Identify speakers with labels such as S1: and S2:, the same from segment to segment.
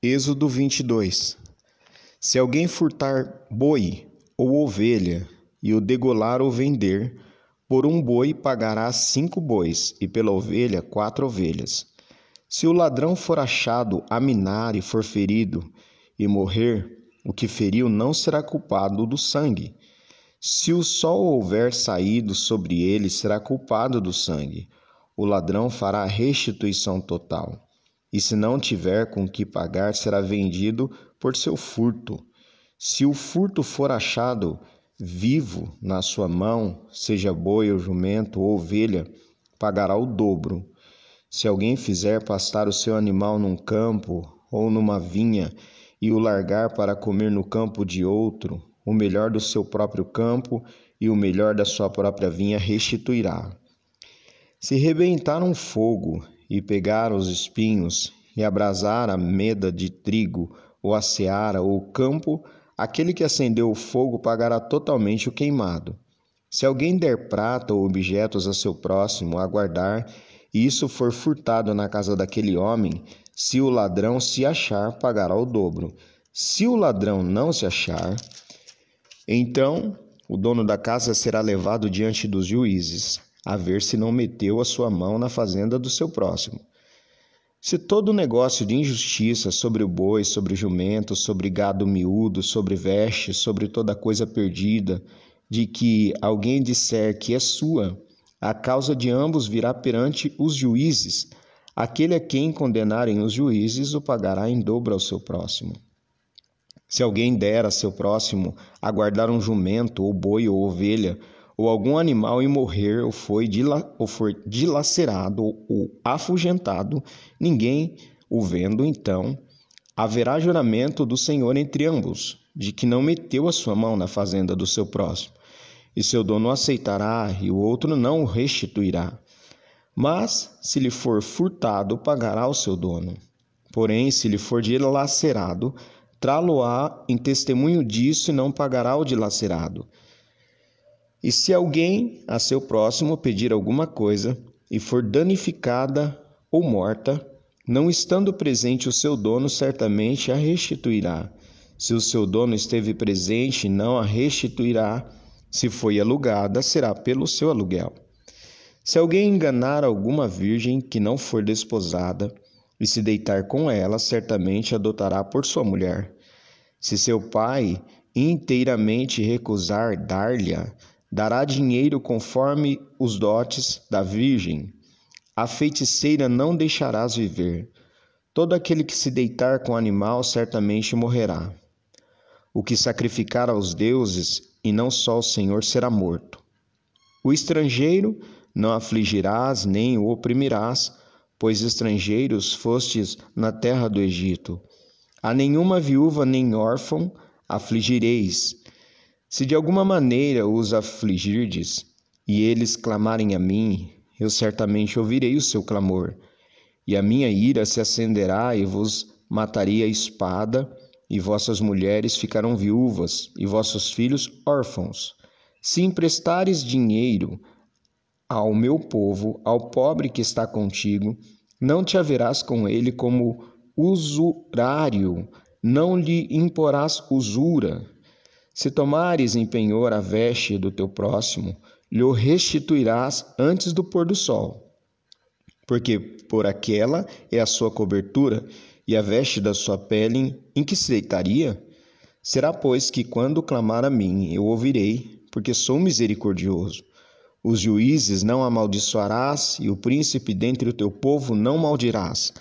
S1: Êxodo 22 Se alguém furtar boi ou ovelha e o degolar ou vender, por um boi pagará cinco bois, e pela ovelha quatro ovelhas. Se o ladrão for achado a minar e for ferido e morrer, o que feriu não será culpado do sangue. Se o sol houver saído sobre ele, será culpado do sangue. O ladrão fará restituição total e se não tiver com que pagar, será vendido por seu furto. Se o furto for achado vivo na sua mão, seja boi ou jumento ou ovelha, pagará o dobro. Se alguém fizer pastar o seu animal num campo ou numa vinha e o largar para comer no campo de outro, o melhor do seu próprio campo e o melhor da sua própria vinha restituirá. Se rebentar um fogo e pegar os espinhos, e abrasar a meda de trigo, ou a seara, ou o campo, aquele que acendeu o fogo pagará totalmente o queimado. Se alguém der prata ou objetos a seu próximo a guardar, e isso for furtado na casa daquele homem, se o ladrão se achar, pagará o dobro. Se o ladrão não se achar, então o dono da casa será levado diante dos juízes a ver se não meteu a sua mão na fazenda do seu próximo. Se todo negócio de injustiça sobre o boi, sobre o jumento, sobre gado miúdo, sobre veste, sobre toda coisa perdida, de que alguém disser que é sua, a causa de ambos virá perante os juízes. Aquele a quem condenarem os juízes o pagará em dobro ao seu próximo. Se alguém der a seu próximo a guardar um jumento, ou boi, ou ovelha, ou algum animal e morrer, ou, foi dila, ou for dilacerado ou afugentado, ninguém o vendo, então haverá juramento do Senhor entre ambos, de que não meteu a sua mão na fazenda do seu próximo, e seu dono aceitará, e o outro não o restituirá. Mas, se lhe for furtado, pagará o seu dono. Porém, se lhe for dilacerado, trá-lo-á em testemunho disso e não pagará o dilacerado. E se alguém a seu próximo pedir alguma coisa e for danificada ou morta, não estando presente o seu dono, certamente a restituirá. Se o seu dono esteve presente, não a restituirá. Se foi alugada, será pelo seu aluguel. Se alguém enganar alguma virgem que não for desposada e se deitar com ela, certamente adotará por sua mulher. Se seu pai inteiramente recusar dar-lhe dará dinheiro conforme os dotes da virgem. A feiticeira não deixarás viver. Todo aquele que se deitar com animal certamente morrerá. O que sacrificar aos deuses, e não só o Senhor, será morto. O estrangeiro não afligirás nem o oprimirás, pois estrangeiros fostes na terra do Egito. A nenhuma viúva nem órfão afligireis, se de alguma maneira os afligirdes, e eles clamarem a mim, eu certamente ouvirei o seu clamor, e a minha ira se acenderá e vos matarei a espada, e vossas mulheres ficarão viúvas, e vossos filhos órfãos. Se emprestares dinheiro ao meu povo, ao pobre que está contigo, não te haverás com ele como usurário, não lhe imporás usura, se tomares em penhor a veste do teu próximo, lhe restituirás antes do pôr do sol. Porque por aquela é a sua cobertura e a veste da sua pele em que se deitaria? Será, pois, que quando clamar a mim, eu ouvirei, porque sou misericordioso. Os juízes não amaldiçoarás, e o príncipe dentre o teu povo não maldirás.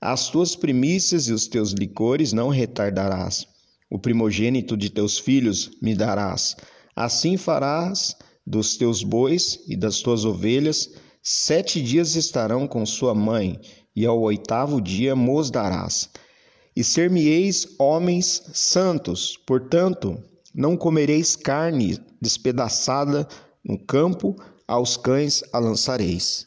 S1: As tuas primícias e os teus licores não retardarás o primogênito de teus filhos me darás. Assim farás dos teus bois e das tuas ovelhas, sete dias estarão com sua mãe, e ao oitavo dia mos darás. E ser-me-eis homens santos, portanto, não comereis carne despedaçada no campo, aos cães a lançareis.